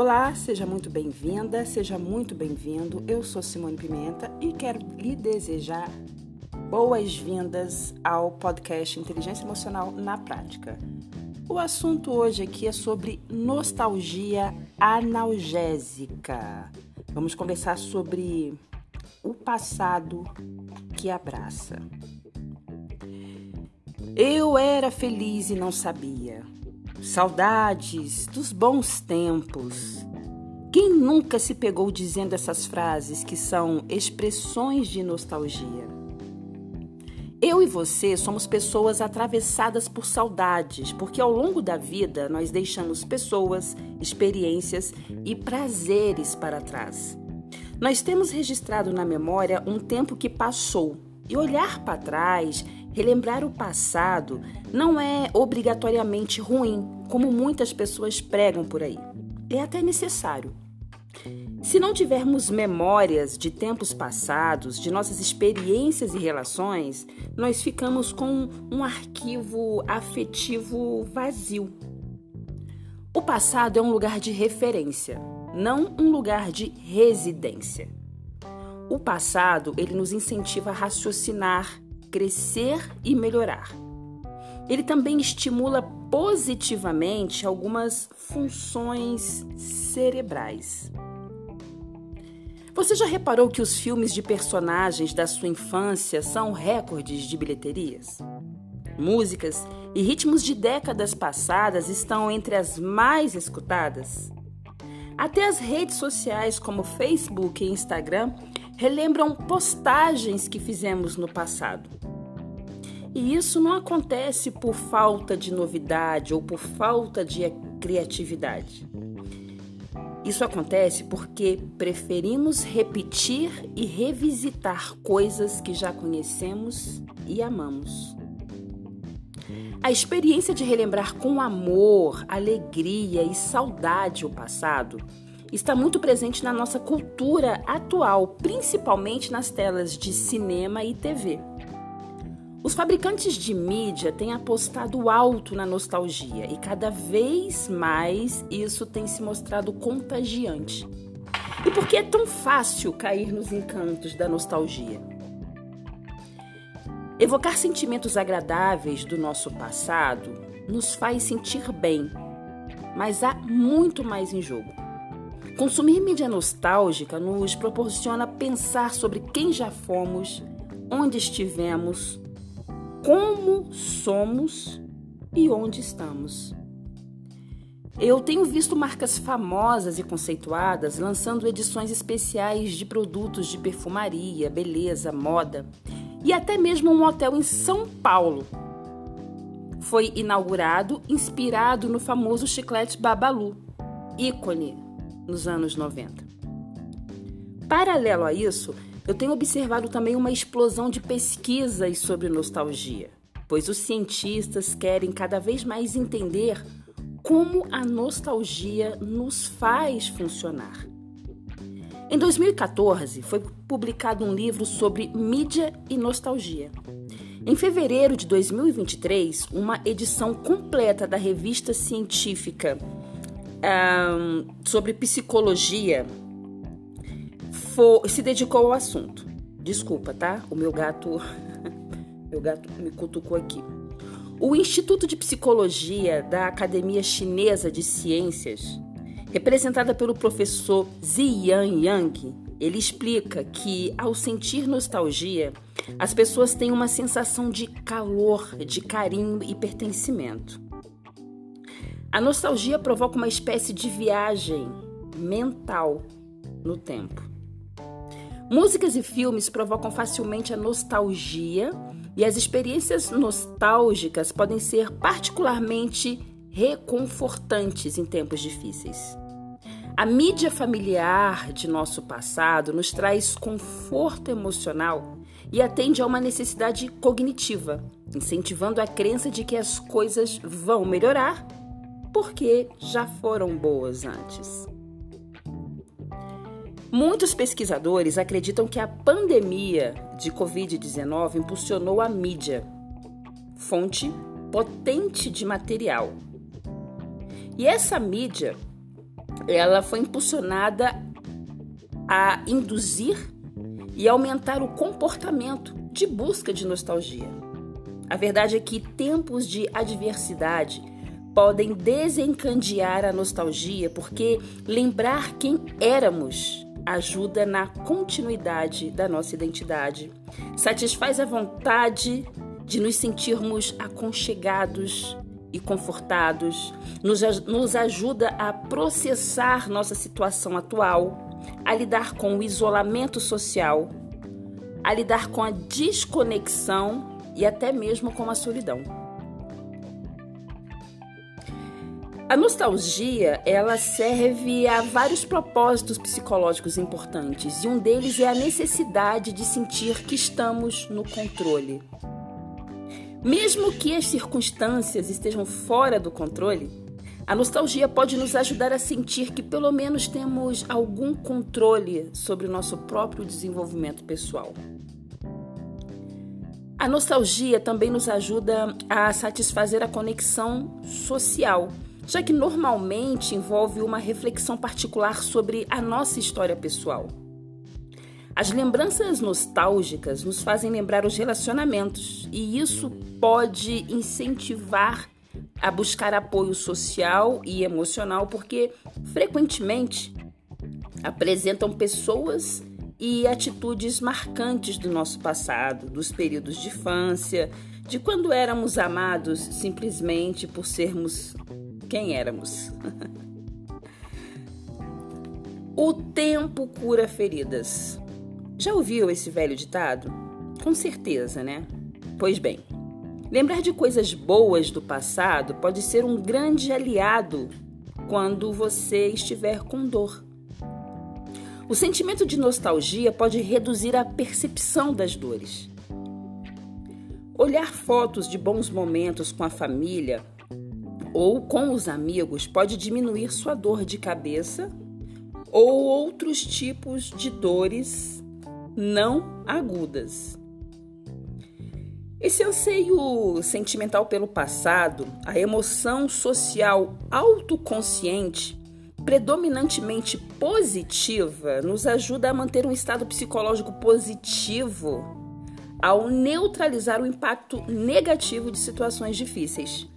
Olá, seja muito bem-vinda, seja muito bem-vindo. Eu sou Simone Pimenta e quero lhe desejar boas-vindas ao podcast Inteligência Emocional na Prática. O assunto hoje aqui é sobre nostalgia analgésica. Vamos conversar sobre o passado que abraça. Eu era feliz e não sabia. Saudades dos bons tempos. Quem nunca se pegou dizendo essas frases que são expressões de nostalgia? Eu e você somos pessoas atravessadas por saudades, porque ao longo da vida nós deixamos pessoas, experiências e prazeres para trás. Nós temos registrado na memória um tempo que passou e olhar para trás Relembrar o passado não é obrigatoriamente ruim, como muitas pessoas pregam por aí. É até necessário. Se não tivermos memórias de tempos passados, de nossas experiências e relações, nós ficamos com um arquivo afetivo vazio. O passado é um lugar de referência, não um lugar de residência. O passado, ele nos incentiva a raciocinar, crescer e melhorar. Ele também estimula positivamente algumas funções cerebrais. Você já reparou que os filmes de personagens da sua infância são recordes de bilheterias? Músicas e ritmos de décadas passadas estão entre as mais escutadas. Até as redes sociais como Facebook e Instagram relembram postagens que fizemos no passado. E isso não acontece por falta de novidade ou por falta de criatividade. Isso acontece porque preferimos repetir e revisitar coisas que já conhecemos e amamos. A experiência de relembrar com amor, alegria e saudade o passado está muito presente na nossa cultura atual, principalmente nas telas de cinema e TV. Os fabricantes de mídia têm apostado alto na nostalgia e cada vez mais isso tem se mostrado contagiante. E por que é tão fácil cair nos encantos da nostalgia? Evocar sentimentos agradáveis do nosso passado nos faz sentir bem, mas há muito mais em jogo. Consumir mídia nostálgica nos proporciona pensar sobre quem já fomos, onde estivemos, como somos e onde estamos. Eu tenho visto marcas famosas e conceituadas lançando edições especiais de produtos de perfumaria, beleza, moda e até mesmo um hotel em São Paulo. Foi inaugurado inspirado no famoso chiclete Babalu, ícone nos anos 90. Paralelo a isso, eu tenho observado também uma explosão de pesquisas sobre nostalgia, pois os cientistas querem cada vez mais entender como a nostalgia nos faz funcionar. Em 2014, foi publicado um livro sobre mídia e nostalgia. Em fevereiro de 2023, uma edição completa da revista científica um, sobre psicologia for, se dedicou ao assunto. Desculpa, tá? O meu gato, meu gato me cutucou aqui. O Instituto de Psicologia da Academia Chinesa de Ciências, representada pelo professor Ziyan Yang, ele explica que ao sentir nostalgia, as pessoas têm uma sensação de calor, de carinho e pertencimento. A nostalgia provoca uma espécie de viagem mental no tempo. Músicas e filmes provocam facilmente a nostalgia e as experiências nostálgicas podem ser particularmente reconfortantes em tempos difíceis. A mídia familiar de nosso passado nos traz conforto emocional e atende a uma necessidade cognitiva, incentivando a crença de que as coisas vão melhorar porque já foram boas antes. Muitos pesquisadores acreditam que a pandemia de Covid-19 impulsionou a mídia, fonte potente de material. E essa mídia ela foi impulsionada a induzir e aumentar o comportamento de busca de nostalgia. A verdade é que tempos de adversidade podem desencandear a nostalgia, porque lembrar quem éramos ajuda na continuidade da nossa identidade, satisfaz a vontade de nos sentirmos aconchegados e confortados, nos, nos ajuda a processar nossa situação atual, a lidar com o isolamento social, a lidar com a desconexão e até mesmo com a solidão. A nostalgia, ela serve a vários propósitos psicológicos importantes, e um deles é a necessidade de sentir que estamos no controle. Mesmo que as circunstâncias estejam fora do controle, a nostalgia pode nos ajudar a sentir que pelo menos temos algum controle sobre o nosso próprio desenvolvimento pessoal. A nostalgia também nos ajuda a satisfazer a conexão social já que normalmente envolve uma reflexão particular sobre a nossa história pessoal. As lembranças nostálgicas nos fazem lembrar os relacionamentos e isso pode incentivar a buscar apoio social e emocional, porque frequentemente apresentam pessoas e atitudes marcantes do nosso passado, dos períodos de infância, de quando éramos amados simplesmente por sermos quem éramos. o tempo cura feridas. Já ouviu esse velho ditado? Com certeza, né? Pois bem, lembrar de coisas boas do passado pode ser um grande aliado quando você estiver com dor. O sentimento de nostalgia pode reduzir a percepção das dores. Olhar fotos de bons momentos com a família ou com os amigos pode diminuir sua dor de cabeça ou outros tipos de dores não agudas. Esse anseio sentimental pelo passado, a emoção social autoconsciente, predominantemente positiva, nos ajuda a manter um estado psicológico positivo ao neutralizar o impacto negativo de situações difíceis.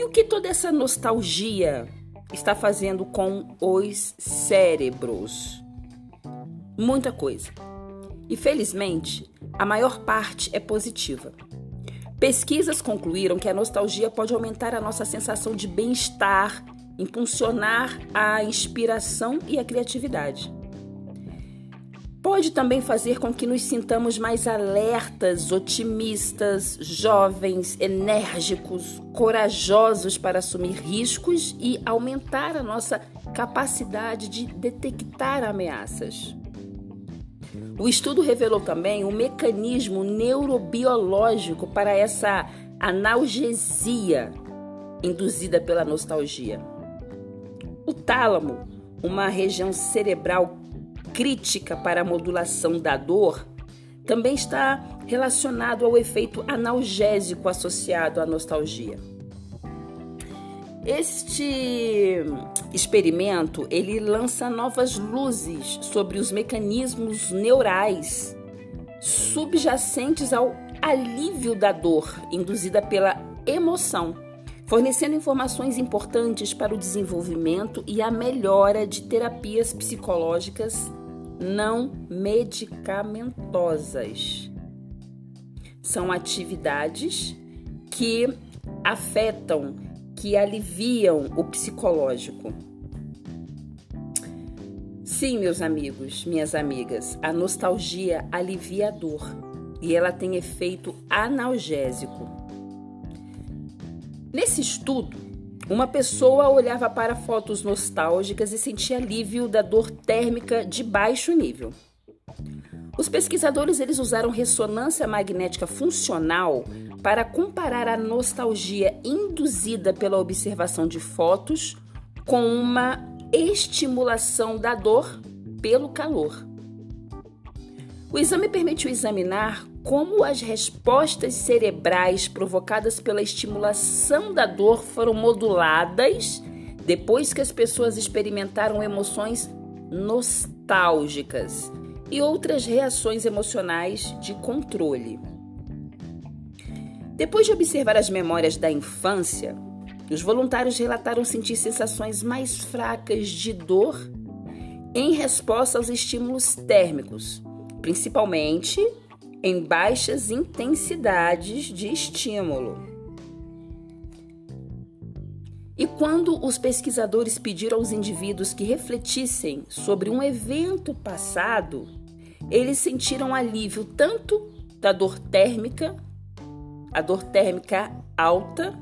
E o que toda essa nostalgia está fazendo com os cérebros? Muita coisa. E felizmente, a maior parte é positiva. Pesquisas concluíram que a nostalgia pode aumentar a nossa sensação de bem-estar, impulsionar a inspiração e a criatividade. Pode também fazer com que nos sintamos mais alertas, otimistas, jovens, enérgicos, corajosos para assumir riscos e aumentar a nossa capacidade de detectar ameaças. O estudo revelou também um mecanismo neurobiológico para essa analgesia induzida pela nostalgia. O tálamo, uma região cerebral crítica para a modulação da dor também está relacionado ao efeito analgésico associado à nostalgia. Este experimento ele lança novas luzes sobre os mecanismos neurais subjacentes ao alívio da dor induzida pela emoção, fornecendo informações importantes para o desenvolvimento e a melhora de terapias psicológicas não medicamentosas. São atividades que afetam, que aliviam o psicológico. Sim, meus amigos, minhas amigas, a nostalgia alivia a dor e ela tem efeito analgésico. Nesse estudo, uma pessoa olhava para fotos nostálgicas e sentia alívio da dor térmica de baixo nível. Os pesquisadores eles usaram ressonância magnética funcional para comparar a nostalgia induzida pela observação de fotos com uma estimulação da dor pelo calor. O exame permitiu examinar como as respostas cerebrais provocadas pela estimulação da dor foram moduladas depois que as pessoas experimentaram emoções nostálgicas e outras reações emocionais de controle. Depois de observar as memórias da infância, os voluntários relataram sentir sensações mais fracas de dor em resposta aos estímulos térmicos, principalmente em baixas intensidades de estímulo. E quando os pesquisadores pediram aos indivíduos que refletissem sobre um evento passado, eles sentiram alívio tanto da dor térmica, a dor térmica alta,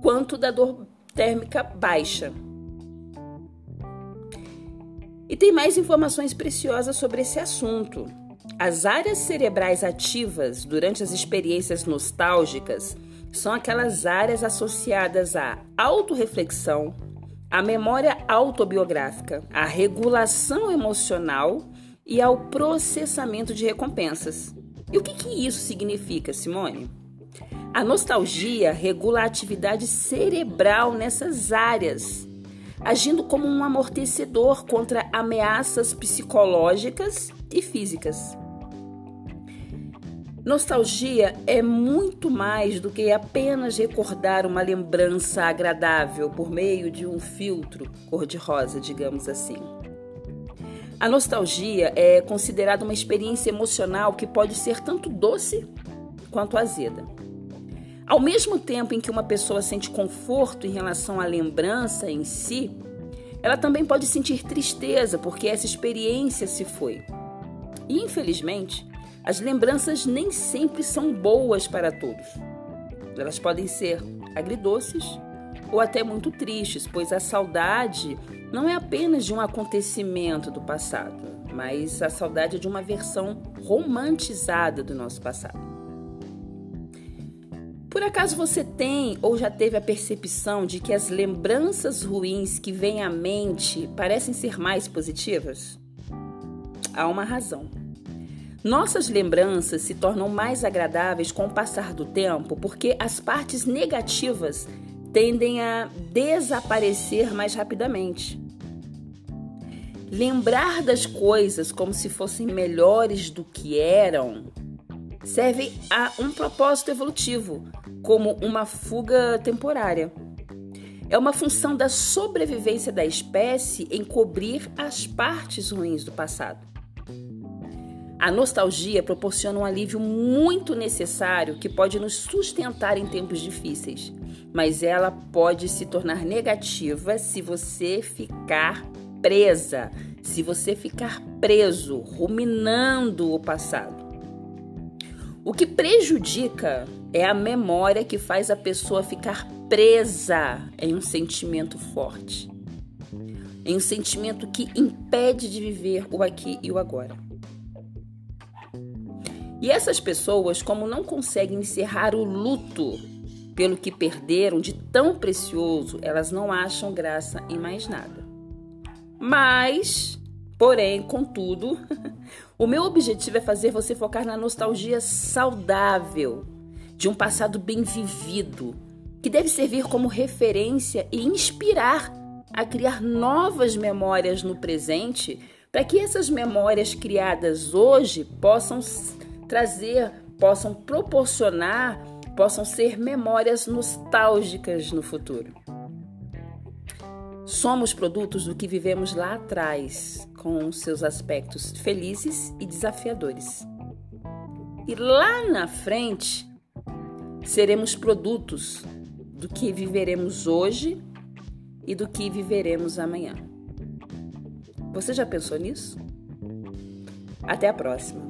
quanto da dor térmica baixa. E tem mais informações preciosas sobre esse assunto. As áreas cerebrais ativas durante as experiências nostálgicas são aquelas áreas associadas à autorreflexão, à memória autobiográfica, à regulação emocional e ao processamento de recompensas. E o que, que isso significa, Simone? A nostalgia regula a atividade cerebral nessas áreas, agindo como um amortecedor contra ameaças psicológicas e físicas. Nostalgia é muito mais do que apenas recordar uma lembrança agradável por meio de um filtro cor-de-rosa, digamos assim. A nostalgia é considerada uma experiência emocional que pode ser tanto doce quanto azeda. Ao mesmo tempo em que uma pessoa sente conforto em relação à lembrança em si, ela também pode sentir tristeza porque essa experiência se foi. Infelizmente, as lembranças nem sempre são boas para todos. Elas podem ser agridoces ou até muito tristes, pois a saudade não é apenas de um acontecimento do passado, mas a saudade é de uma versão romantizada do nosso passado. Por acaso você tem ou já teve a percepção de que as lembranças ruins que vêm à mente parecem ser mais positivas? Há uma razão. Nossas lembranças se tornam mais agradáveis com o passar do tempo porque as partes negativas tendem a desaparecer mais rapidamente. Lembrar das coisas como se fossem melhores do que eram serve a um propósito evolutivo, como uma fuga temporária. É uma função da sobrevivência da espécie em cobrir as partes ruins do passado. A nostalgia proporciona um alívio muito necessário que pode nos sustentar em tempos difíceis, mas ela pode se tornar negativa se você ficar presa, se você ficar preso, ruminando o passado. O que prejudica é a memória que faz a pessoa ficar presa em um sentimento forte, em um sentimento que impede de viver o aqui e o agora. E essas pessoas, como não conseguem encerrar o luto pelo que perderam de tão precioso, elas não acham graça em mais nada. Mas, porém, contudo, o meu objetivo é fazer você focar na nostalgia saudável de um passado bem vivido, que deve servir como referência e inspirar a criar novas memórias no presente, para que essas memórias criadas hoje possam trazer, possam proporcionar, possam ser memórias nostálgicas no futuro. Somos produtos do que vivemos lá atrás, com seus aspectos felizes e desafiadores. E lá na frente, seremos produtos do que viveremos hoje e do que viveremos amanhã. Você já pensou nisso? Até a próxima!